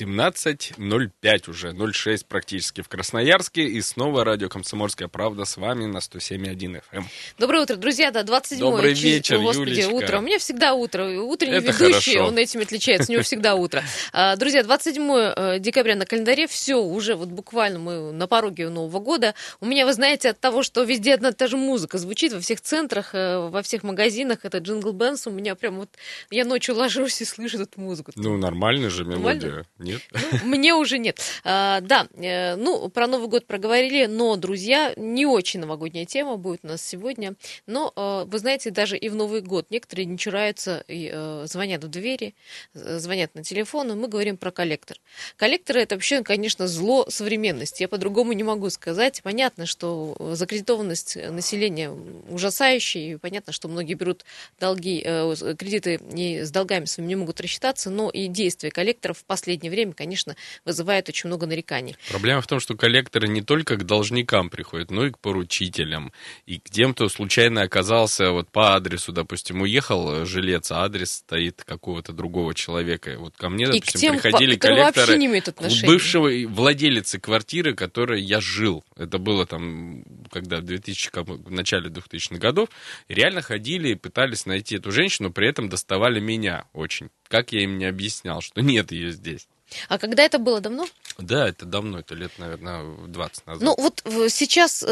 17.05 уже, 06 практически в Красноярске. И снова радио «Комсомольская правда» с вами на 107.1 FM. Эм. Доброе утро, друзья. Да, 27 Добрый вечер, Господи, Юлечка. утро. У меня всегда утро. Утренний Это ведущий, хорошо. он этим отличается. У него всегда утро. А, Друзья, 27 декабря на календаре. Все, уже вот буквально мы на пороге Нового года. У меня, вы знаете, от того, что везде одна и та же музыка звучит во всех центрах, э, во всех магазинах, это Джингл Бенс, у меня прям вот... Я ночью ложусь и слышу эту музыку. Ну, нормальная же Нормально? Нет? Ну, мне уже нет. А, да, э, ну, про Новый год проговорили, но, друзья, не очень новогодняя тема будет у нас сегодня. Но, э, вы знаете, даже и в Новый год некоторые не чураются и э, звонят в двери, звонят на телефон, и мы говорим про коллектор. Коллекторы – это вообще, конечно, зло современности. Я по-другому не могу сказать. Понятно, что закредитованность населения ужасающая, и понятно, что многие берут долги, кредиты и с долгами своими не могут рассчитаться, но и действия коллекторов в последнее время, конечно, вызывает очень много нареканий. Проблема в том, что коллекторы не только к должникам приходят, но и к поручителям. И к тем, кто случайно оказался вот по адресу, допустим, уехал э, жилец, а адрес стоит какого-то другого человека. Вот ко мне, и к допустим, тем, приходили коллекторы не имеют отношения. бывшего владелицы квартиры, в которой я жил. Это было там, когда в 2000, как бы, в начале 2000-х годов. Реально ходили и пытались найти эту женщину, при этом доставали меня очень. Как я им не объяснял, что нет ее здесь. А когда это было давно? Да, это давно, это лет, наверное, 20 назад. Ну вот э, сейчас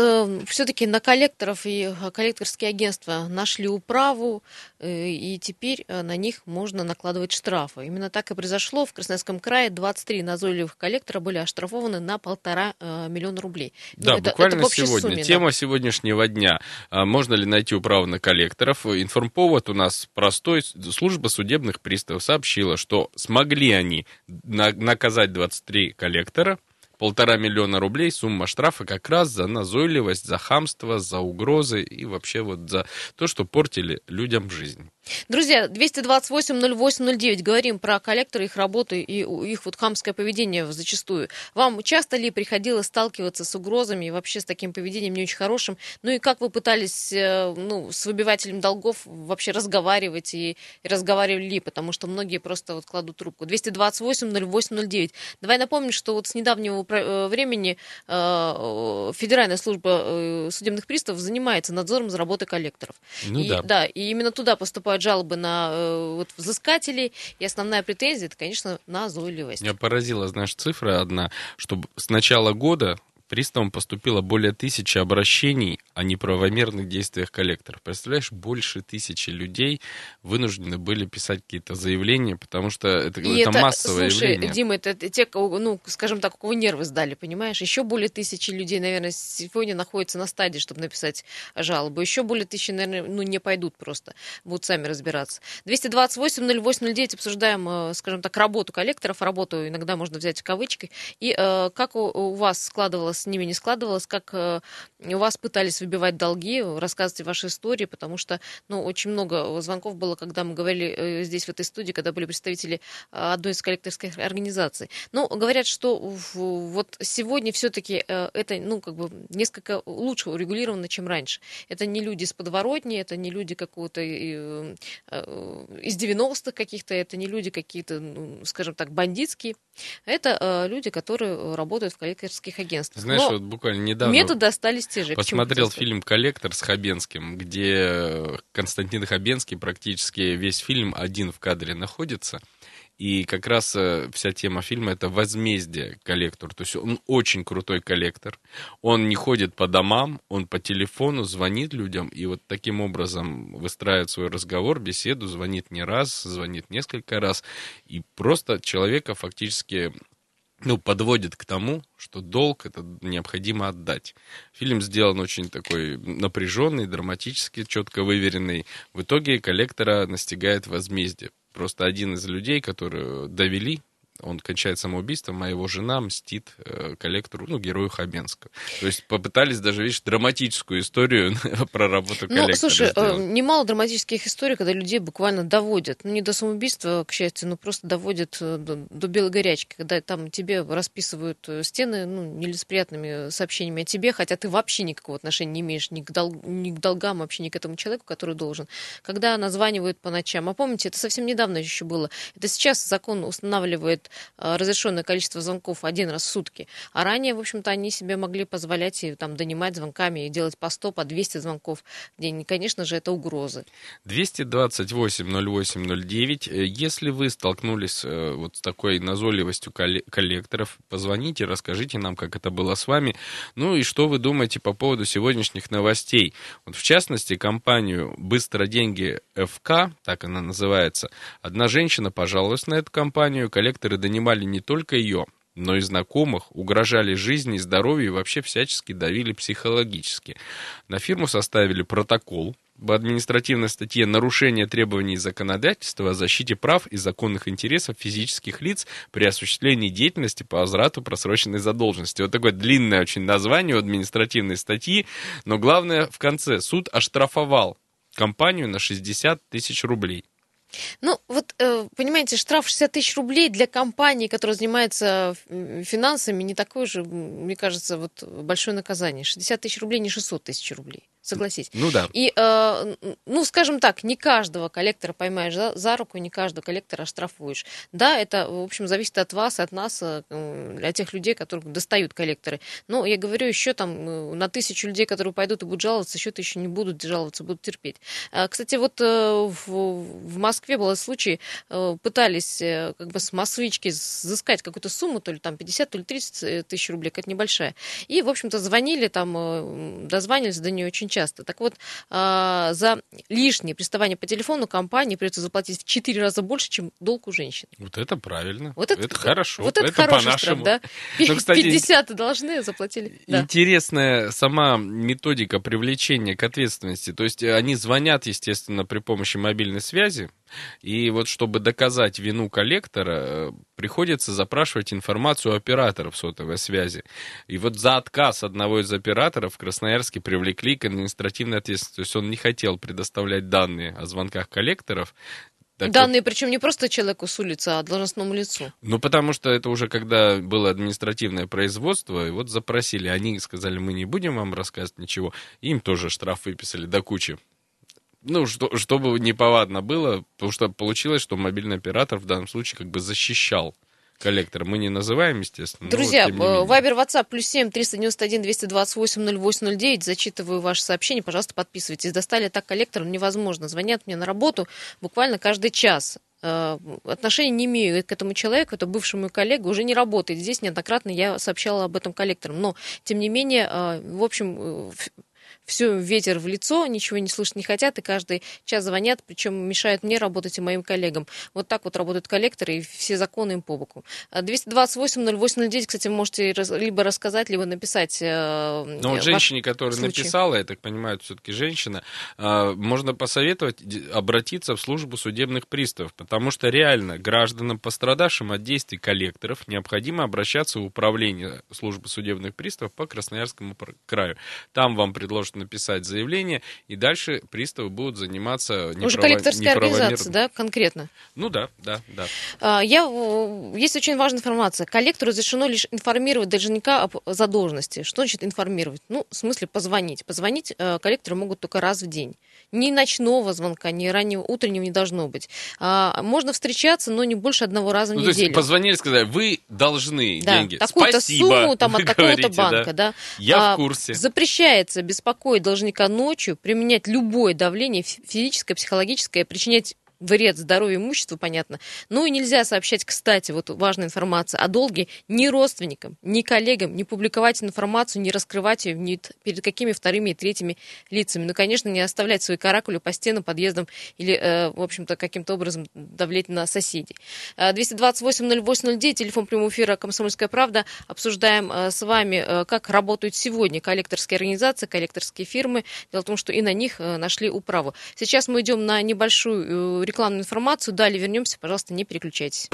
все-таки на коллекторов и э, коллекторские агентства нашли управу, э, и теперь э, на них можно накладывать штрафы. Именно так и произошло. В Красноярском крае 23 назойливых коллектора были оштрафованы на полтора э, миллиона рублей. Ну, Да, это- буквально это сегодня. сумме, да. Тема сегодняшнего дня. А, Можно ли найти управу на коллекторов? Информповод у нас простой. Служба судебных приставов сообщила, что смогли они на- наказать 23 коллектора. Полтора миллиона рублей сумма штрафа как раз за назойливость, за хамство, за угрозы и вообще вот за то, что портили людям жизнь. Друзья, 228-08-09, говорим про коллекторы, их работу и их вот хамское поведение зачастую. Вам часто ли приходилось сталкиваться с угрозами и вообще с таким поведением не очень хорошим? Ну и как вы пытались э, ну, с выбивателем долгов вообще разговаривать и, и разговаривали ли? Потому что многие просто вот кладут трубку. 228-08-09. Давай напомним, что вот с недавнего э, времени э, Федеральная служба судебных приставов занимается надзором за работой коллекторов. Ну и, да. и именно туда поступают жалобы на э, вот, взыскателей. И основная претензия это, конечно, назойливость. Меня поразила, знаешь, цифра одна, что с начала года приставам поступило более тысячи обращений о неправомерных действиях коллекторов. Представляешь, больше тысячи людей вынуждены были писать какие-то заявления, потому что это, И это, массовое слушай, явление. Дима, это те, кого, ну, скажем так, у кого нервы сдали, понимаешь? Еще более тысячи людей, наверное, сегодня находятся на стадии, чтобы написать жалобу. Еще более тысячи, наверное, ну, не пойдут просто, будут сами разбираться. 228-08-09 обсуждаем, э, скажем так, работу коллекторов. Работу иногда можно взять в кавычки. И э, как у, у вас складывалось, с ними не складывалось, как э, у вас пытались выбивать долги, рассказывайте ваши истории, потому что, ну, очень много звонков было, когда мы говорили э, здесь, в этой студии, когда были представители э, одной из коллекторских организаций. Ну, говорят, что вот сегодня все-таки это, ну, как бы несколько лучше урегулировано, чем раньше. Это не люди с подворотни, это не люди какого-то из 90-х каких-то, это не люди какие-то, ну, скажем так, бандитские. Это люди, которые работают в коллекторских агентствах. Знаешь, Но вот буквально недавно методы остались те же. Посмотрел фильм «Коллектор» с Хабенским, где Константин Хабенский практически весь фильм один в кадре находится. И как раз э, вся тема фильма это возмездие коллектору. То есть он очень крутой коллектор. Он не ходит по домам, он по телефону звонит людям и вот таким образом выстраивает свой разговор, беседу, звонит не раз, звонит несколько раз. И просто человека фактически ну, подводит к тому, что долг это необходимо отдать. Фильм сделан очень такой напряженный, драматически, четко выверенный. В итоге коллектора настигает возмездие. Просто один из людей, которые довели, он кончает самоубийством, а его жена мстит э, коллектору, ну, герою Хабенского. То есть попытались даже, видишь, драматическую историю про работу коллектора Ну, слушай, э, сделать. немало драматических историй, когда людей буквально доводят, ну, не до самоубийства, к счастью, но просто доводят э, до, до белой горячки, когда там тебе расписывают стены, ну, нелицеприятными сообщениями о тебе, хотя ты вообще никакого отношения не имеешь ни к, дол- ни к долгам, вообще ни к этому человеку, который должен. Когда названивают по ночам, а помните, это совсем недавно еще было, это сейчас закон устанавливает значит, э, разрешенное количество звонков один раз в сутки. А ранее, в общем-то, они себе могли позволять и там донимать звонками и делать по 100, по 200 звонков в день. И, конечно же, это угрозы. 228-08-09. Э, если вы столкнулись э, вот с такой назойливостью коллекторов, позвоните, расскажите нам, как это было с вами. Ну и что вы думаете по поводу сегодняшних новостей. Вот в частности, компанию «Быстро деньги ФК», так она называется, одна женщина пожаловалась на эту компанию, коллекторы донимали не только ее, но и знакомых, угрожали жизни и здоровью и вообще всячески давили психологически. На фирму составили протокол в административной статье «Нарушение требований законодательства о защите прав и законных интересов физических лиц при осуществлении деятельности по возврату просроченной задолженности». Вот такое длинное очень название у административной статьи, но главное в конце. Суд оштрафовал компанию на 60 тысяч рублей. Ну, вот, э, понимаете, штраф 60 тысяч рублей для компании, которая занимается финансами, не такое же, мне кажется, вот большое наказание. 60 тысяч рублей, не 600 тысяч рублей. Согласись. Ну да. И, э, ну, скажем так, не каждого коллектора поймаешь за, за руку, не каждого коллектора оштрафуешь. Да, это, в общем, зависит от вас, от нас, э, для тех людей, которых достают коллекторы. Но я говорю, еще там э, на тысячу людей, которые пойдут и будут жаловаться, еще еще не будут жаловаться, будут терпеть. А, кстати, вот в, в Москве был случай, пытались как бы с москвички взыскать какую-то сумму, то ли там 50, то ли 30 тысяч рублей, какая-то небольшая. И, в общем-то, звонили там, дозванивались до нее очень часто. Так вот, а, за лишнее приставание по телефону компании придется заплатить в 4 раза больше, чем долг у женщин. Вот это правильно. Вот это, это хорошо. Вот это, это хороший штраф, да? Но, кстати, 50 должны, заплатили. Интересная сама методика привлечения к ответственности. То есть они звонят, естественно, при помощи мобильной связи, и вот чтобы доказать вину коллектора, э, приходится запрашивать информацию операторов сотовой связи. И вот за отказ одного из операторов в Красноярске привлекли к административной ответственности. То есть он не хотел предоставлять данные о звонках коллекторов, так Данные, вот, причем не просто человеку с улицы, а должностному лицу. Ну, потому что это уже когда было административное производство, и вот запросили. Они сказали, мы не будем вам рассказывать ничего. Им тоже штраф выписали до кучи ну, что, чтобы неповадно было, потому что получилось, что мобильный оператор в данном случае как бы защищал коллектор. Мы не называем, естественно. Друзья, вот, Вайбер, WhatsApp, плюс семь триста девяносто один двести двадцать восемь ноль восемь ноль девять. Зачитываю ваше сообщение, пожалуйста, подписывайтесь. Достали так коллектор, невозможно. Звонят мне на работу буквально каждый час э, отношения не имею к этому человеку, это бывшему коллегу, уже не работает. Здесь неоднократно я сообщала об этом коллекторам. Но, тем не менее, э, в общем, э, все ветер в лицо, ничего не слышать не хотят, и каждый час звонят, причем мешают мне работать и моим коллегам. Вот так вот работают коллекторы, и все законы им по боку. 228-0809, а кстати, вы можете либо рассказать, либо написать. Э, ну, вот женщине, которая случай. написала, я так понимаю, все-таки женщина, э, можно посоветовать обратиться в службу судебных приставов, потому что реально гражданам, пострадавшим от действий коллекторов, необходимо обращаться в управление службы судебных приставов по Красноярскому краю. Там вам предложат может написать заявление, и дальше приставы будут заниматься неправо... Уже коллекторская организация, да, конкретно? Ну да, да, да. А, я, есть очень важная информация. Коллектору разрешено лишь информировать должника об задолженности. Что значит информировать? Ну, в смысле позвонить. Позвонить э, коллекторы могут только раз в день. Ни ночного звонка, ни раннего утреннего не должно быть. А, можно встречаться, но не больше одного раза в ну, неделю. То есть позвонили, сказали, вы должны да, деньги. Такую-то сумму там, от такого-то банка. Да? Да. Я а, в курсе. Запрещается беспокоить должника ночью, применять любое давление, физическое, психологическое, причинять вред здоровью имуществу, понятно. Ну и нельзя сообщать, кстати, вот важная информация о долге ни родственникам, ни коллегам, не публиковать информацию, не раскрывать ее ни перед какими вторыми и третьими лицами. Ну, конечно, не оставлять свои каракули по стенам, подъездам или, э, в общем-то, каким-то образом давлеть на соседей. 228-08-09, э, телефон прямого эфира «Комсомольская правда». Обсуждаем э, с вами, как работают сегодня коллекторские организации, коллекторские фирмы. Дело в том, что и на них нашли управу. Сейчас мы идем на небольшую рекламную информацию. Далее вернемся. Пожалуйста, не переключайтесь.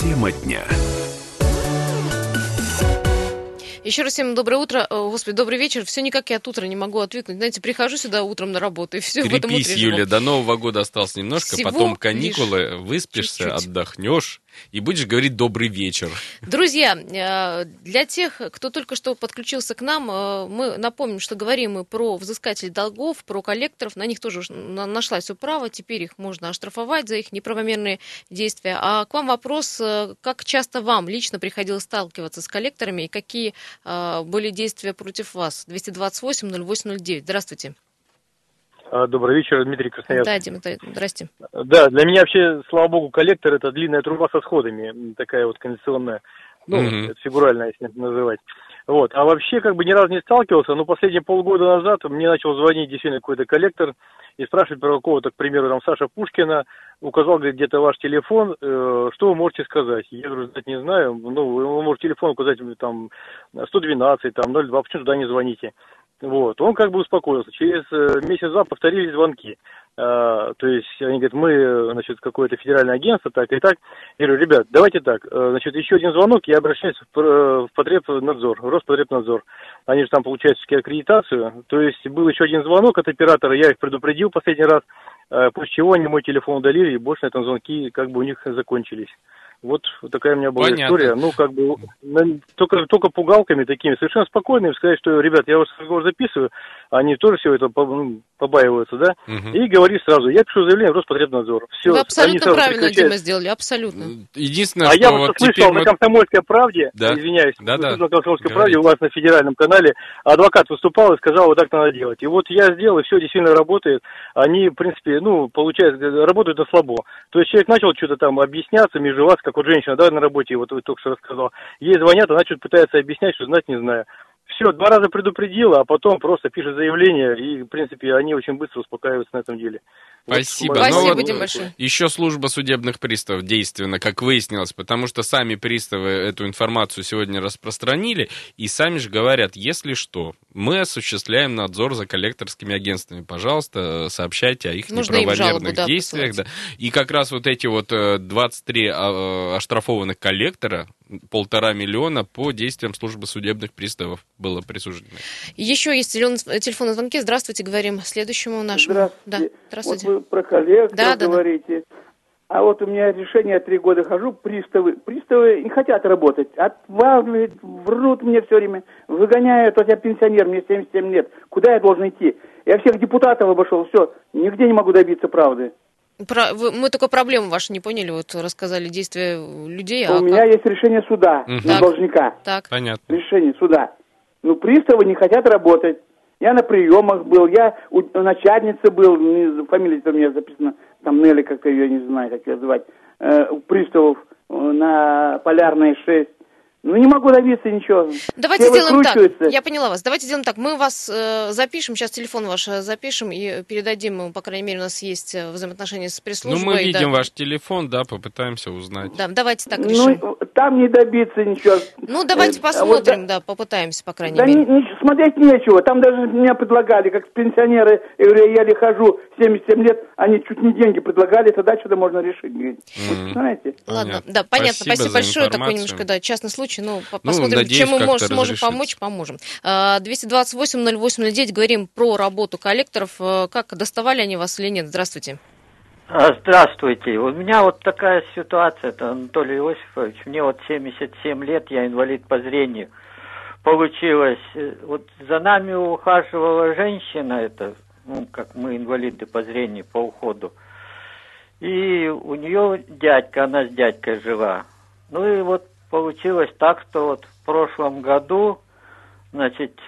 Тема дня. Еще раз всем доброе утро. Господи, добрый вечер. Все никак я от утра не могу отвыкнуть. Знаете, прихожу сюда утром на работу, и все Крепись, в этом утре Юля, до Нового года осталось немножко, Всего потом каникулы, выспишься, чуть-чуть. отдохнешь и будешь говорить добрый вечер. Друзья, э, для тех, кто только что подключился к нам, э, мы напомним, что говорим мы про взыскателей долгов, про коллекторов, на них тоже нашлась управа, теперь их можно оштрафовать за их неправомерные действия. А к вам вопрос, э, как часто вам лично приходилось сталкиваться с коллекторами и какие были действия против вас? 228-08-09. Здравствуйте. А, добрый вечер, Дмитрий Красноярск. Да, Дима, здрасте. Да, для меня вообще, слава богу, коллектор это длинная труба со сходами, такая вот кондиционная, ну, mm-hmm. фигуральная, если называть. Вот, а вообще как бы ни разу не сталкивался, но последние полгода назад мне начал звонить действительно какой-то коллектор и спрашивать про какого-то, к примеру, там Саша Пушкина, указал, говорит, где-то ваш телефон, э, что вы можете сказать? Я говорю, знать не знаю, ну, вы можете телефон указать, там, 112, там, 02, почему туда не звоните? Вот, он как бы успокоился. Через э, месяц-два повторились звонки. А, то есть они говорят, мы, значит, какое-то федеральное агентство, так и так. Я говорю, ребят, давайте так, э, значит, еще один звонок, я обращаюсь в, Потребнадзор, в Роспотребнадзор. Они же там получают аккредитацию. То есть был еще один звонок от оператора, я их предупредил последний раз, э, после чего они мой телефон удалили, и больше на этом звонки как бы у них закончились. Вот, такая у меня была Понятно. история. Ну, как бы, только, только пугалками такими, совершенно спокойными, сказать, что, ребят, я вас разговор записываю, они тоже все это ну, побаиваются, да, угу. и говори сразу, я пишу заявление в Роспотребнадзор. Все, Вы абсолютно правильно, Дима, сделали, абсолютно. Единственное, а что я вот слышал мы... на «Комсомольской правде», да? извиняюсь, да, да. на «Комсомольской Говорите. правде» у вас на федеральном канале адвокат выступал и сказал, вот так надо делать. И вот я сделал, и все действительно работает. Они, в принципе, ну, получается, работают на слабо. То есть человек начал что-то там объясняться между вас, как вот женщина, да, на работе, вот вы только что рассказал. Ей звонят, она что-то пытается объяснять, что знать не знаю. Все, два раза предупредила, а потом просто пишет заявление, и, в принципе, они очень быстро успокаиваются на этом деле. Спасибо. Вот, Спасибо, вот, большое. Еще служба судебных приставов действенна, как выяснилось, потому что сами приставы эту информацию сегодня распространили, и сами же говорят, если что, мы осуществляем надзор за коллекторскими агентствами. Пожалуйста, сообщайте о их Нужно неправомерных жалобу, действиях. Да. И как раз вот эти вот 23 э, а, оштрафованных коллектора, полтора миллиона по действиям службы судебных приставов было присуждено. Еще есть телефонный звонки. Здравствуйте, говорим следующему нашему. Здравствуйте. Да, здравствуйте. Вот вы про коллег да, говорите. Да. А вот у меня решение три года хожу, приставы, приставы не хотят работать, отваливают, врут мне все время, выгоняют, вот я пенсионер, мне 77 лет, куда я должен идти? Я всех депутатов обошел, все, нигде не могу добиться правды. Про, вы, мы только проблему вашу не поняли, вот рассказали действия людей. А у меня есть решение суда угу. на должника. Так. Понятно. Решение суда. Ну, приставы не хотят работать. Я на приемах был, я у начальницы был, фамилия у меня записана, там Нелли как-то ее, не знаю, как ее звать, э, у приставов э, на Полярной 6. Ну, не могу добиться ничего. Давайте Все сделаем так. Я поняла вас. Давайте сделаем так. Мы вас э, запишем, сейчас телефон ваш э, запишем и передадим, по крайней мере, у нас есть э, взаимоотношения с пресс-службой. Ну, мы видим да. ваш телефон, да, попытаемся узнать. Да, давайте так решим. Ну, там не добиться ничего. Ну, давайте э, посмотрим, вот, да, попытаемся, по крайней да мере. Не, не, смотреть нечего. Там даже меня предлагали, как пенсионеры, я говорю, я еле хожу, 77 лет, они чуть не деньги предлагали, тогда что-то можно решить. Mm-hmm. Знаете? Ладно, понятно. да, понятно. Спасибо, Спасибо большое. Такой немножко, да, частный случай, но ну, посмотрим надеюсь, чем мы мож, сможем помочь, поможем. 228-08-09, говорим про работу коллекторов. Э, как доставали они вас или нет? Здравствуйте. А, здравствуйте. У меня вот такая ситуация, это Анатолий Иосифович. Мне вот 77 лет, я инвалид по зрению. Получилось, э, вот за нами ухаживала женщина, это, ну, как мы инвалиды по зрению, по уходу. И у нее дядька, она с дядькой жила. Ну и вот получилось так, что вот в прошлом году, значит,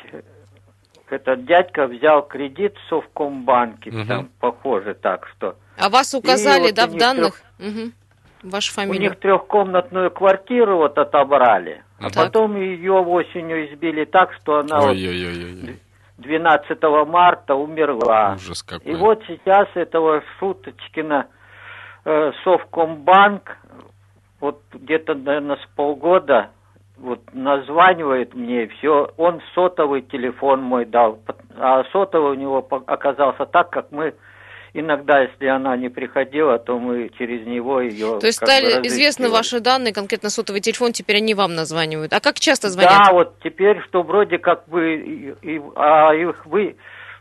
этот дядька взял кредит в Совкомбанке, угу. там похоже так, что. А вас указали, и да, в данных? Трех... Угу. Ваша фамилия? У них трехкомнатную квартиру вот отобрали, а так. потом ее осенью избили так, что она вот 12 марта умерла. Ужас какой. И вот сейчас этого Шуточкина э, Совкомбанк вот где-то, наверное, с полгода вот названивает мне, все, он сотовый телефон мой дал, а сотовый у него оказался так, как мы иногда, если она не приходила, то мы через него ее... То есть стали известны ваши данные, конкретно сотовый телефон, теперь они вам названивают. А как часто звонят? Да, вот теперь, что вроде как бы, и, а их вы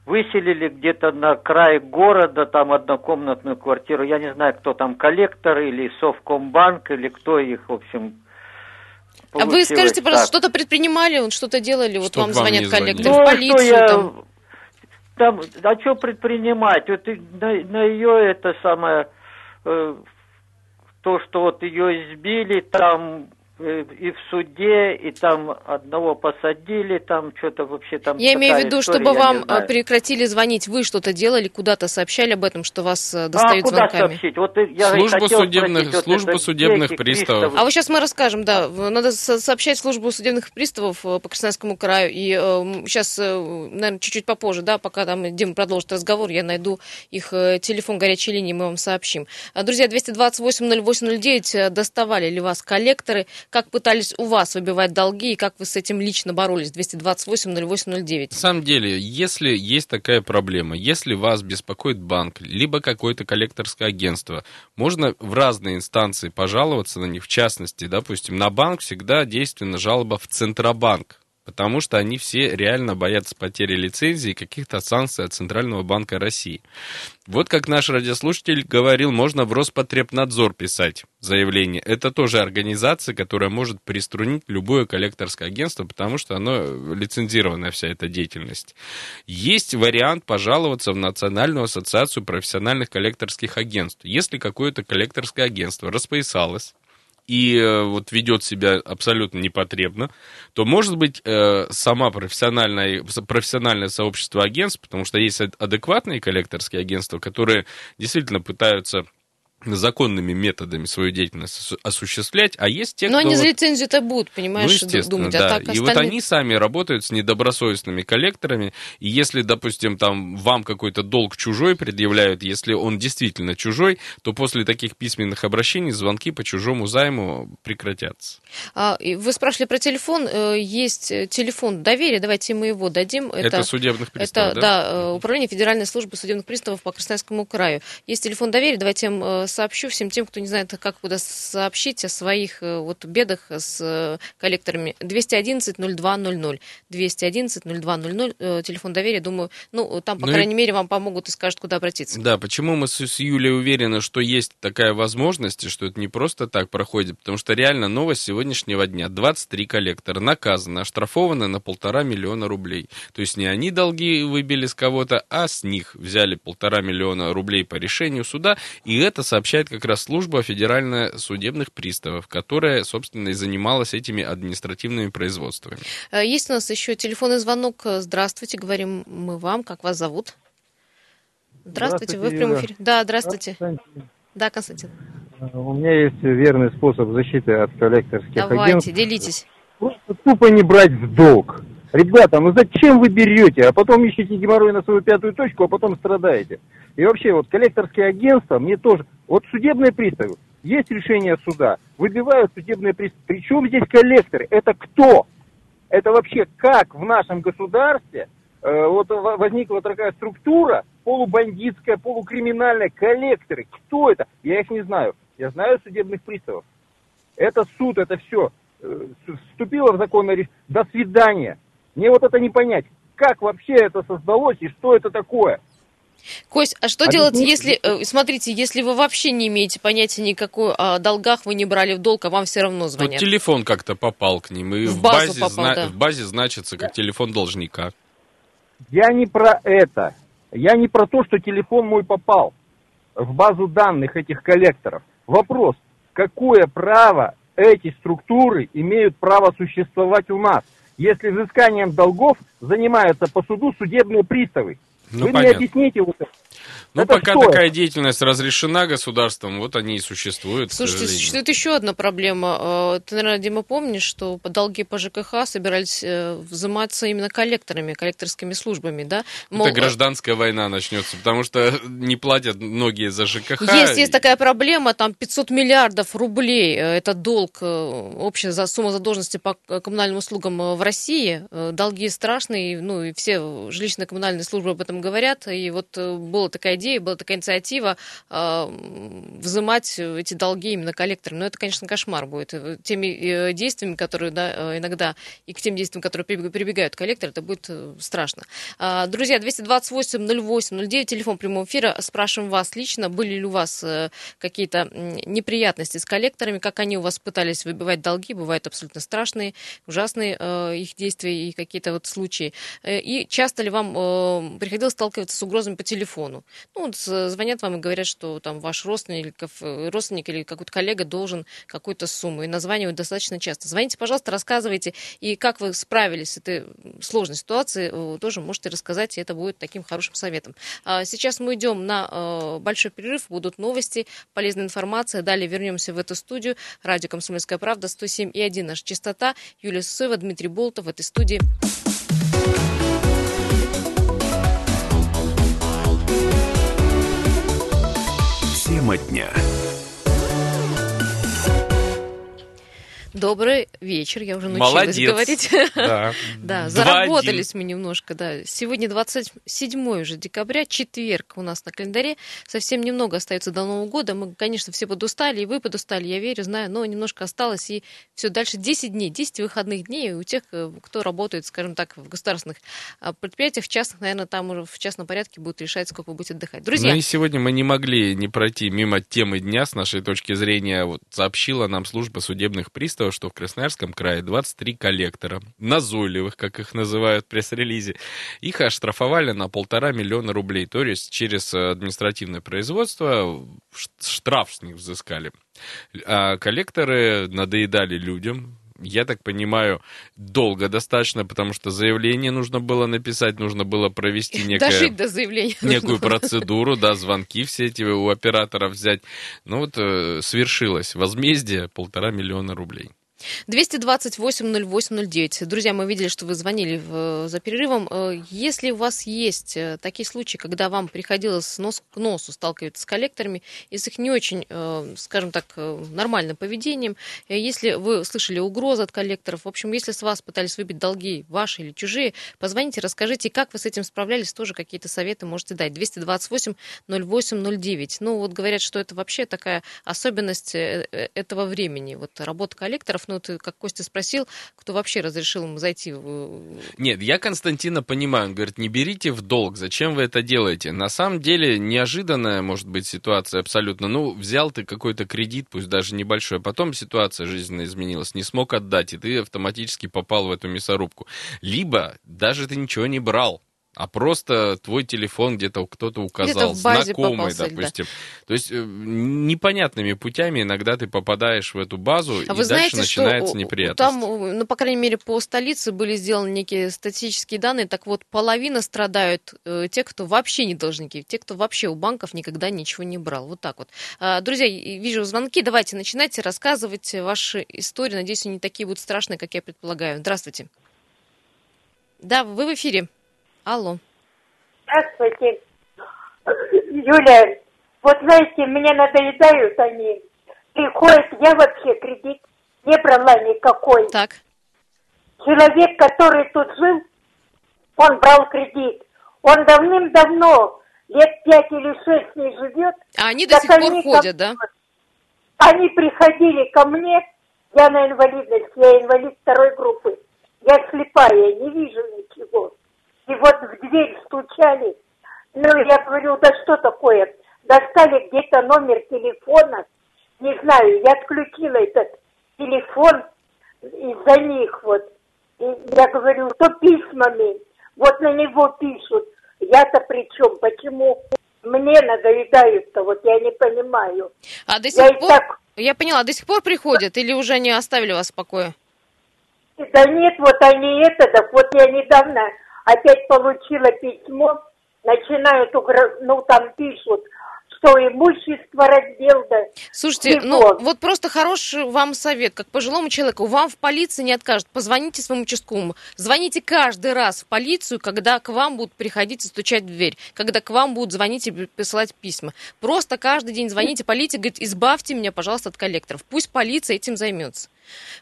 выселили где-то на край города, там однокомнатную квартиру. Я не знаю, кто там коллектор или Совкомбанк, или кто их, в общем, а вы скажите, просто что-то предпринимали, что-то делали, вот вам звонят коллекторы, ну, в полицию что я... там. Там, а что предпринимать? Вот на, на ее это самое, э, то, что вот ее избили, там и в суде, и там одного посадили, там что-то вообще там... Я имею в виду, история, чтобы вам э, прекратили звонить, вы что-то делали, куда-то сообщали об этом, что вас э, достают а, куда звонками? сообщить? Вот я служба судебных, спросить, служба вот судебных приставов. приставов. А вот сейчас мы расскажем, да, надо сообщать службу судебных приставов по Красноярскому краю, и э, сейчас, наверное, чуть-чуть попозже, да, пока там Дима продолжит разговор, я найду их телефон горячей линии, мы вам сообщим. Друзья, 228-08-09, доставали ли вас коллекторы, как пытались у вас выбивать долги и как вы с этим лично боролись? 228-08-09. На самом деле, если есть такая проблема, если вас беспокоит банк, либо какое-то коллекторское агентство, можно в разные инстанции пожаловаться на них. В частности, допустим, на банк всегда действенна жалоба в Центробанк потому что они все реально боятся потери лицензии и каких-то санкций от Центрального банка России. Вот как наш радиослушатель говорил, можно в Роспотребнадзор писать заявление. Это тоже организация, которая может приструнить любое коллекторское агентство, потому что оно лицензированная вся эта деятельность. Есть вариант пожаловаться в Национальную ассоциацию профессиональных коллекторских агентств. Если какое-то коллекторское агентство распоясалось, и э, вот ведет себя абсолютно непотребно, то, может быть, э, сама профессиональная, профессиональное сообщество агентств, потому что есть адекватные коллекторские агентства, которые действительно пытаются законными методами свою деятельность осуществлять, а есть те, Но кто... они за лицензию-то будут, понимаешь, ну, естественно, думать, а да. а так остальные... И вот они сами работают с недобросовестными коллекторами, и если, допустим, там вам какой-то долг чужой предъявляют, если он действительно чужой, то после таких письменных обращений звонки по чужому займу прекратятся. А, вы спрашивали про телефон, э, есть э, телефон доверия, давайте мы его дадим. Это, это судебных приставов, это, да? да, э, Управление Федеральной службы судебных приставов по Красноярскому краю. Есть телефон доверия, давайте сообщу всем тем, кто не знает, как куда сообщить о своих э, вот бедах с э, коллекторами. 211-0200. 211-0200, э, телефон доверия, думаю, ну, там, по ну крайней и... мере, вам помогут и скажут, куда обратиться. Да, почему мы с, с Юлей уверены, что есть такая возможность, и что это не просто так проходит, потому что реально новость сегодняшнего дня. 23 коллектора наказаны, оштрафованы на полтора миллиона рублей. То есть не они долги выбили с кого-то, а с них взяли полтора миллиона рублей по решению суда, и это, соответственно, сообщает как раз служба федеральных судебных приставов, которая, собственно, и занималась этими административными производствами. Э, есть у нас еще телефонный звонок. Здравствуйте, говорим мы вам. Как вас зовут? Здравствуйте, здравствуйте вы в прямом эфире. Да, здравствуйте. Константин. Да, Константин. Э, у меня есть верный способ защиты от коллекторских Давайте, агентств. Давайте, делитесь. Просто тупо не брать в долг. Ребята, ну зачем вы берете, а потом ищете геморрой на свою пятую точку, а потом страдаете? И вообще, вот коллекторские агентства, мне тоже... Вот судебные приставы, есть решение суда, выбивают судебные приставы. Причем здесь коллекторы? Это кто? Это вообще как в нашем государстве э, вот возникла такая структура, полубандитская, полукриминальная, коллекторы. Кто это? Я их не знаю. Я знаю судебных приставов. Это суд, это все. Э, вступило в законное решение. До свидания. Мне вот это не понять, как вообще это создалось и что это такое. Кость, а что а делать, если, э, смотрите, если вы вообще не имеете понятия никакой о долгах, вы не брали в долг, а вам все равно звонят? Вот телефон как-то попал к ним, и в, в, базе, попал, зна- да. в базе значится как телефон должника. Я не про это. Я не про то, что телефон мой попал в базу данных этих коллекторов. Вопрос, какое право эти структуры имеют право существовать у нас? если взысканием долгов занимаются по суду судебные приставы. Ну, Вы понятно. мне объясните вот это. Ну, это пока что? такая деятельность разрешена государством, вот они и существуют. Слушайте, существует еще одна проблема. Э, ты, наверное, Дима, помнишь, что долги по ЖКХ собирались э, взиматься именно коллекторами, коллекторскими службами, да? Мол... Это гражданская война начнется, потому что не платят многие за ЖКХ. Есть, есть такая проблема, там 500 миллиардов рублей, э, это долг, общая сумма задолженности по коммунальным услугам в России. Долги страшные, ну и все жилищно-коммунальные службы об этом говорят, и вот было такая идея, была такая инициатива э, взимать эти долги именно коллекторам. Но это, конечно, кошмар будет. Теми э, действиями, которые да, иногда, и к тем действиям, которые прибегают коллекторы, это будет страшно. А, друзья, 228-08-09, телефон прямого эфира. Спрашиваем вас лично, были ли у вас какие-то неприятности с коллекторами, как они у вас пытались выбивать долги, бывают абсолютно страшные, ужасные их действия и какие-то вот случаи. И часто ли вам приходилось сталкиваться с угрозами по телефону. Ну, звонят вам и говорят, что там ваш родственник, э, родственник или какой-то коллега должен какую-то сумму, и названивают достаточно часто. Звоните, пожалуйста, рассказывайте, и как вы справились с этой сложной ситуацией, э, тоже можете рассказать, и это будет таким хорошим советом. А сейчас мы идем на э, большой перерыв, будут новости, полезная информация, далее вернемся в эту студию. Радио «Комсомольская правда», 107,1 наша частота. Юлия Сусоева, Дмитрий Болтов в этой студии. Тема дня. Добрый вечер, я уже научилась Молодец. говорить. Да, да заработались мы немножко, да. Сегодня 27 уже декабря, четверг у нас на календаре. Совсем немного остается до Нового года. Мы, конечно, все подустали, и вы подустали, я верю, знаю, но немножко осталось. И все дальше 10 дней, 10 выходных дней у тех, э, кто работает, скажем так, в государственных а, предприятиях, частных, наверное, там уже в частном порядке будут решать, сколько вы будете отдыхать. Друзья. Ну и сегодня мы не могли не пройти мимо темы дня с нашей точки зрения. Вот сообщила нам служба судебных приставов, того, что в Красноярском крае 23 коллектора, назойливых, как их называют в пресс-релизе, их оштрафовали на полтора миллиона рублей. То есть через административное производство штраф с них взыскали. А коллекторы надоедали людям, я так понимаю, долго достаточно, потому что заявление нужно было написать, нужно было провести некое, Дожить до заявления. некую процедуру, да, звонки все эти у оператора взять. Ну вот э, свершилось возмездие полтора миллиона рублей. 228-08-09. Друзья, мы видели, что вы звонили в, за перерывом. Э, если у вас есть э, такие случаи, когда вам приходилось нос к носу сталкиваться с коллекторами, и с их не очень, э, скажем так, нормальным поведением, если вы слышали угрозы от коллекторов, в общем, если с вас пытались выбить долги, ваши или чужие, позвоните, расскажите, как вы с этим справлялись, тоже какие-то советы можете дать. 228-08-09. Ну, вот говорят, что это вообще такая особенность этого времени, вот работа коллекторов, ну, ты, как Костя спросил, кто вообще разрешил ему зайти в... Нет, я Константина понимаю. Он говорит, не берите в долг. Зачем вы это делаете? На самом деле, неожиданная может быть ситуация абсолютно. Ну, взял ты какой-то кредит, пусть даже небольшой, а потом ситуация жизненно изменилась, не смог отдать, и ты автоматически попал в эту мясорубку. Либо даже ты ничего не брал, а просто твой телефон где-то кто-то указал, где знакомый, допустим. Да. То есть э, непонятными путями иногда ты попадаешь в эту базу, а и дальше знаете, начинается неприятность. Там, ну, по крайней мере, по столице были сделаны некие статистические данные, так вот, половина страдают э, те, кто вообще не должники, те, кто вообще у банков никогда ничего не брал. Вот так вот. А, друзья, вижу звонки, давайте начинайте рассказывать ваши истории. Надеюсь, они такие будут страшные, как я предполагаю. Здравствуйте. Да, вы в эфире. Алло. Здравствуйте. Юля, вот знаете, мне надоедают они. Приходят, я вообще кредит не брала никакой. Так. Человек, который тут жил, он брал кредит. Он давным-давно, лет пять или шесть не живет. А они до сих пор ходят, да? Они приходили ко мне, я на инвалидность, я инвалид второй группы. Я слепая, не вижу ничего. И вот в дверь стучали. Ну, я говорю, да что такое? Достали где-то номер телефона. Не знаю, я отключила этот телефон из-за них вот. И я говорю, то письмами. Вот на него пишут. Я-то при чем? Почему мне надоедают-то? Вот я не понимаю. А до сих я пор... Так... Я поняла, до сих пор приходят или уже не оставили вас в покое? Да нет, вот они это, так вот я недавно опять получила письмо, начинают, ну там пишут, что имущество раздел, да. Слушайте, ну вот просто хороший вам совет, как пожилому человеку, вам в полиции не откажут, позвоните своему участковому, звоните каждый раз в полицию, когда к вам будут приходить и стучать в дверь, когда к вам будут звонить и присылать письма. Просто каждый день звоните полиции, говорит, избавьте меня, пожалуйста, от коллекторов. Пусть полиция этим займется.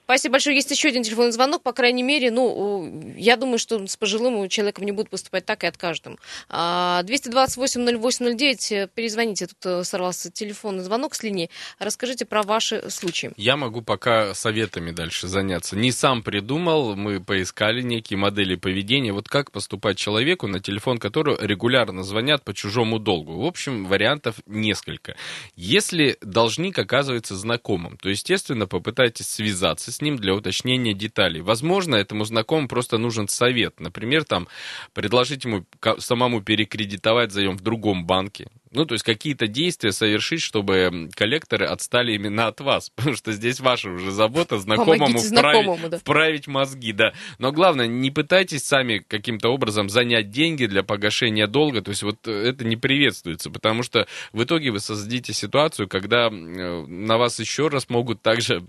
Спасибо большое. Есть еще один телефонный звонок, по крайней мере, ну, я думаю, что с пожилым человеком не будут поступать так и откажут им. 228-08-09, перезвоните, тут э, сорвался телефонный звонок с линии. Расскажите про ваши случаи. Я могу пока советами дальше заняться. Не сам придумал, мы поискали некие модели поведения. Вот как поступать человеку, на телефон которого регулярно звонят по чужому долгу. В общем, вариантов несколько. Если должник оказывается знакомым, то, естественно, попытайтесь связаться с ним для уточнения деталей. Возможно, этому знакомому просто нужен совет. Например, там, предложить ему самому перекредитовать заем в другом банке ну, то есть какие-то действия совершить, чтобы коллекторы отстали именно от вас. Потому что здесь ваша уже забота знакомому, вправить, да. вправить мозги, да. Но главное, не пытайтесь сами каким-то образом занять деньги для погашения долга. То есть вот это не приветствуется, потому что в итоге вы создадите ситуацию, когда э, на вас еще раз могут также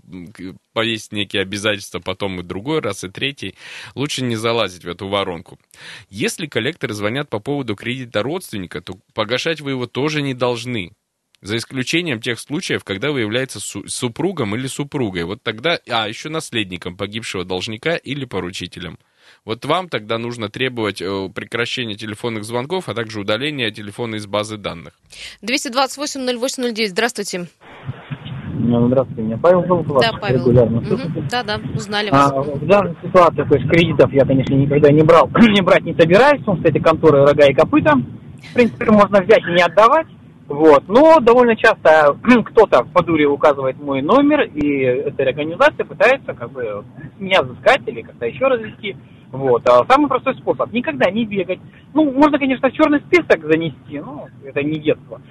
повесить некие обязательства, потом и другой раз, и третий. Лучше не залазить в эту воронку. Если коллекторы звонят по поводу кредита родственника, то погашать вы его тоже не должны. За исключением тех случаев, когда вы являетесь супругом или супругой. Вот тогда, а, еще наследником погибшего должника или поручителем. Вот вам тогда нужно требовать э, прекращения телефонных звонков, а также удаления телефона из базы данных. 228-08-09, здравствуйте. Ну, здравствуйте, меня Павел зовут вас. Да, Павел. Регулярно. Угу. Да, да, узнали вас. А, в данной ситуации, то есть кредитов я, конечно, никогда не брал, не брать не собираюсь, потому что эти конторы рога и копыта в принципе, можно взять и не отдавать. Вот. Но довольно часто кто-то по дуре указывает мой номер, и эта организация пытается как бы меня взыскать или как-то еще развести. Вот. А самый простой способ – никогда не бегать. Ну, можно, конечно, в черный список занести, но это не детство,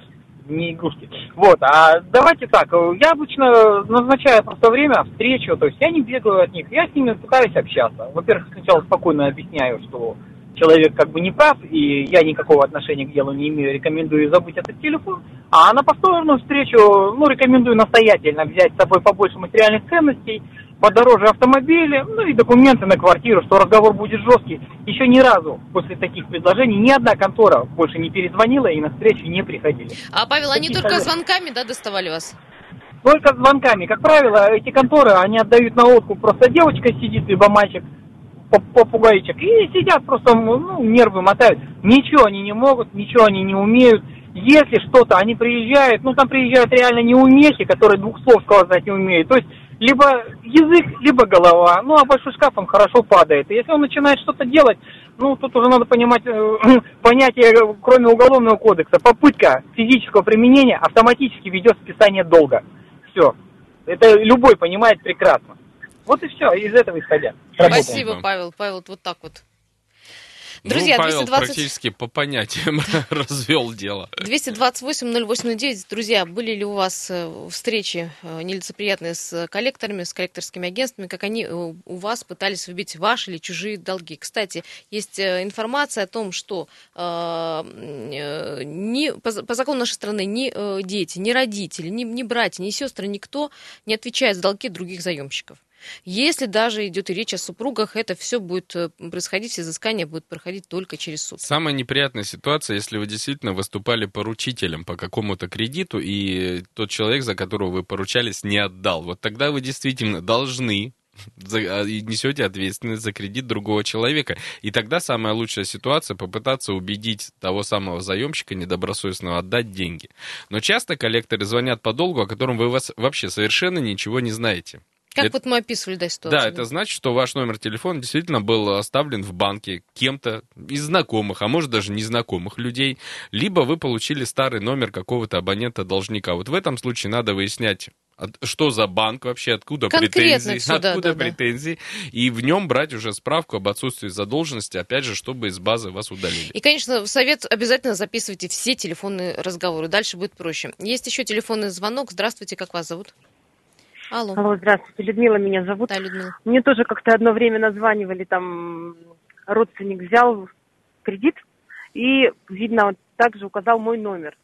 не игрушки. Вот. А давайте так, я обычно назначаю просто время, встречу, то есть я не бегаю от них, я с ними пытаюсь общаться. Во-первых, сначала спокойно объясняю, что человек как бы не прав, и я никакого отношения к делу не имею, рекомендую забыть этот телефон. А на повторную встречу, ну, рекомендую настоятельно взять с собой побольше материальных ценностей, подороже автомобили, ну и документы на квартиру, что разговор будет жесткий. Еще ни разу после таких предложений ни одна контора больше не перезвонила и на встречу не приходили. А, Павел, Такие они только советы. звонками, да, доставали вас? Только звонками. Как правило, эти конторы, они отдают на откуп, просто девочка сидит, либо мальчик, попугайчик. И сидят просто, ну, нервы мотают. Ничего они не могут, ничего они не умеют. Если что-то, они приезжают, ну, там приезжают реально неумехи, которые двух слов сказать не умеют. То есть, либо язык, либо голова. Ну, а большой шкаф он хорошо падает. И если он начинает что-то делать, ну, тут уже надо понимать э, понятие, кроме уголовного кодекса, попытка физического применения автоматически ведет списание долга. Все. Это любой понимает прекрасно. Вот и все, из этого исходя. Спасибо, Павел. Павел, вот так вот. Друзья, ну, Павел 220... практически по понятиям развел дело. 228-08-9. Друзья, были ли у вас э, встречи э, нелицеприятные с коллекторами, с коллекторскими агентствами, как они э, у вас пытались выбить ваши или чужие долги? Кстати, есть информация о том, что э, ни, по, по закону нашей страны ни дети, ни родители, ни, ни братья, ни сестры, никто не отвечает за долги других заемщиков. Если даже идет речь о супругах, это все будет э, происходить, все изыскания будут проходить только через суд. Самая неприятная ситуация, если вы действительно выступали поручителем по какому-то кредиту, и тот человек, за которого вы поручались, не отдал. Вот тогда вы действительно должны а, несете ответственность за кредит другого человека. И тогда самая лучшая ситуация попытаться убедить того самого заемщика недобросовестного отдать деньги. Но часто коллекторы звонят по долгу, о котором вы вас вообще совершенно ничего не знаете. Как это, вот мы описывали, да, ситуацию. Да, это значит, что ваш номер телефона действительно был оставлен в банке кем-то из знакомых, а может даже незнакомых людей, либо вы получили старый номер какого-то абонента-должника. Вот в этом случае надо выяснять, что за банк вообще, откуда претензии, сюда, откуда да, претензии, да. и в нем брать уже справку об отсутствии задолженности, опять же, чтобы из базы вас удалили. И, конечно, совет обязательно записывайте все телефонные разговоры, дальше будет проще. Есть еще телефонный звонок. Здравствуйте, как вас зовут? Алло. Алло, здравствуйте. Людмила меня зовут. Да, Людмила. Мне тоже как-то одно время названивали, там родственник взял кредит и, видно, также указал мой номер.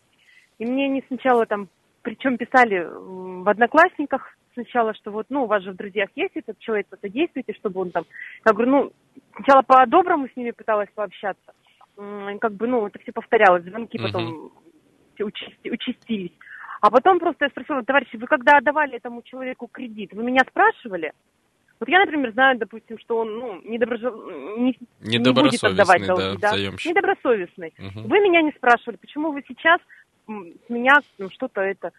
И мне не сначала там, причем писали в Одноклассниках сначала, что вот, ну, у вас же в друзьях есть этот человек, это действуйте, чтобы он там... Я говорю, ну, сначала по-доброму с ними пыталась пообщаться. Как бы, ну, это все повторялось, звонки потом участились. А потом просто я спросила, товарищи, вы когда отдавали этому человеку кредит, вы меня спрашивали? Вот я, например, знаю, допустим, что он ну, недоброжел... не, не будет отдавать долги, да, да? недобросовестный. Угу. Вы меня не спрашивали, почему вы сейчас с меня ну, что-то это...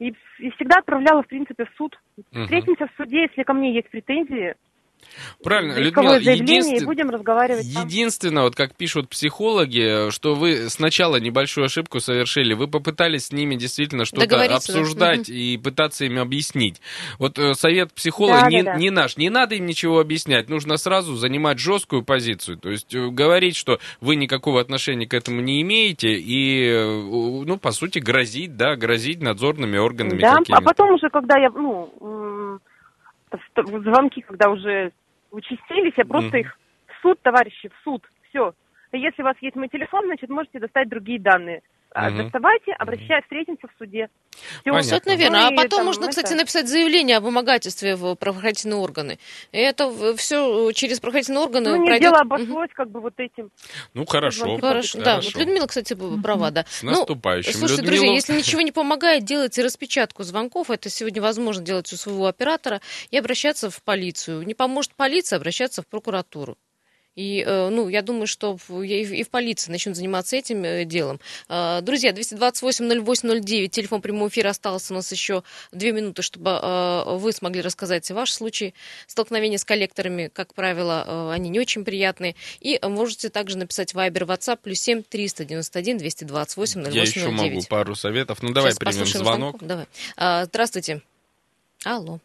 И, и всегда отправляла, в принципе, в суд. Угу. Встретимся в суде, если ко мне есть претензии, Правильно, Людмила, единствен... будем разговаривать единственное, вот как пишут психологи, что вы сначала небольшую ошибку совершили, вы попытались с ними действительно что-то обсуждать да? и пытаться им объяснить. Вот э, совет психолога да, не, да, да. не наш, не надо им ничего объяснять, нужно сразу занимать жесткую позицию, то есть э, говорить, что вы никакого отношения к этому не имеете и, э, ну, по сути, грозить, да, грозить надзорными органами. Да, а потом уже, когда я, ну, звонки, когда уже участились, я просто mm их в суд, товарищи, в суд, все. Если у вас есть мой телефон, значит, можете достать другие данные. Угу. Доставайте, обращаясь, встретимся в суде. Все. Абсолютно верно. Ну, а потом там, можно, это... кстати, написать заявление об вымогательстве в правоохранительные органы. И это все через правоохранительные органы ну, не пройдет... дело обошлось угу. как бы вот этим. Ну, хорошо. Хорошо, да. Вот Людмила, кстати, права, да. С наступающим. Ну, слушайте, Людмилу... друзья, если ничего не помогает, делайте распечатку звонков. Это сегодня возможно делать у своего оператора и обращаться в полицию. Не поможет полиция, обращаться в прокуратуру. И, э, ну, я думаю, что и в полиции начнут заниматься этим э, делом. Э, друзья, 228-08-09, телефон прямого эфира осталось у нас еще две минуты, чтобы вы смогли рассказать ваш случай столкновения с коллекторами. Как правило, они не очень приятные. И можете также написать Viber, WhatsApp, плюс 7 391 228 08 Я еще могу пару советов. Ну, давай Сейчас примем звонок. звонок. Давай. Здравствуйте. Алло.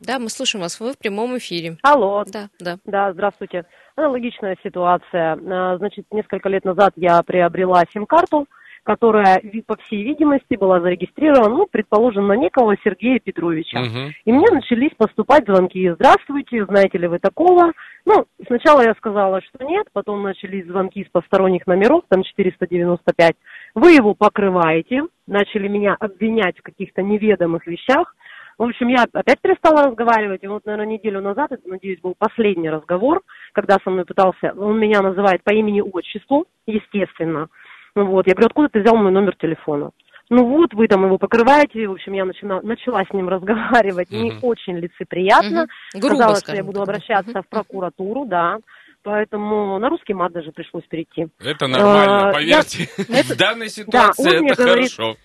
Да, мы слушаем вас. Вы в прямом эфире. Алло. Да, да. Да, здравствуйте. Аналогичная ситуация. А, значит, несколько лет назад я приобрела сим-карту, которая, по всей видимости, была зарегистрирована, ну, предположим, на некого Сергея Петровича. Угу. И мне начались поступать звонки. Здравствуйте, знаете ли вы такого? Ну, сначала я сказала, что нет, потом начались звонки с посторонних номеров, там 495. Вы его покрываете, начали меня обвинять в каких-то неведомых вещах. В общем, я опять перестала разговаривать, и вот, наверное, неделю назад, это, надеюсь, был последний разговор, когда со мной пытался, он меня называет по имени-отчеству, естественно. Ну вот, я говорю, откуда ты взял мой номер телефона? Ну вот, вы там его покрываете, в общем, я начала, начала с ним разговаривать, uh-huh. не очень лицеприятно. Uh-huh. Грубо, Сказала, что я буду обращаться uh-huh. в прокуратуру, да. Поэтому на русский мат даже пришлось перейти. Это нормально, а, поверьте. Я... В данной ситуации это хорошо.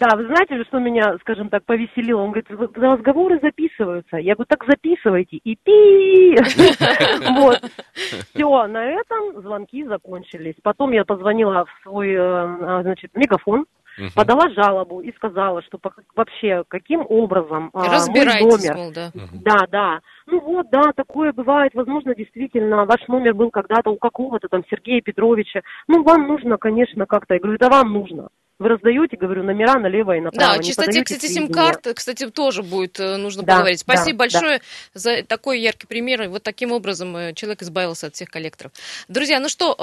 Да, вы знаете, что меня, скажем так, повеселило? Он говорит, разговоры записываются. Я говорю, так записывайте. И пи Вот. Все, на этом звонки закончились. Потом я позвонила в свой, э, а, значит, мегафон, подала жалобу и сказала, что вообще каким образом а, мой номер... Мол, да. да, да. Ну вот, да, такое бывает. Возможно, действительно, ваш номер был когда-то у какого-то там Сергея Петровича. Ну, вам нужно, конечно, как-то. Я говорю, это вам нужно вы раздаете, говорю, номера налево и направо. Да, чистоте, кстати, сим-карт, кстати, тоже будет э, нужно да, поговорить. Спасибо да, большое да. за такой яркий пример. И вот таким образом э, человек избавился от всех коллекторов. Друзья, ну что,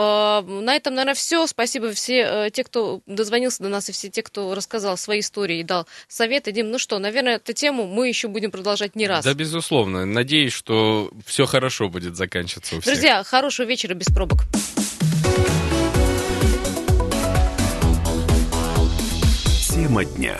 э, на этом, наверное, все. Спасибо все те, кто дозвонился до нас, и все те, кто рассказал свои истории и дал советы. Дим, ну что, наверное, эту тему мы еще будем продолжать не раз. Да, безусловно. Надеюсь, что все хорошо будет заканчиваться у всех. Друзья, хорошего вечера без пробок. Тема дня.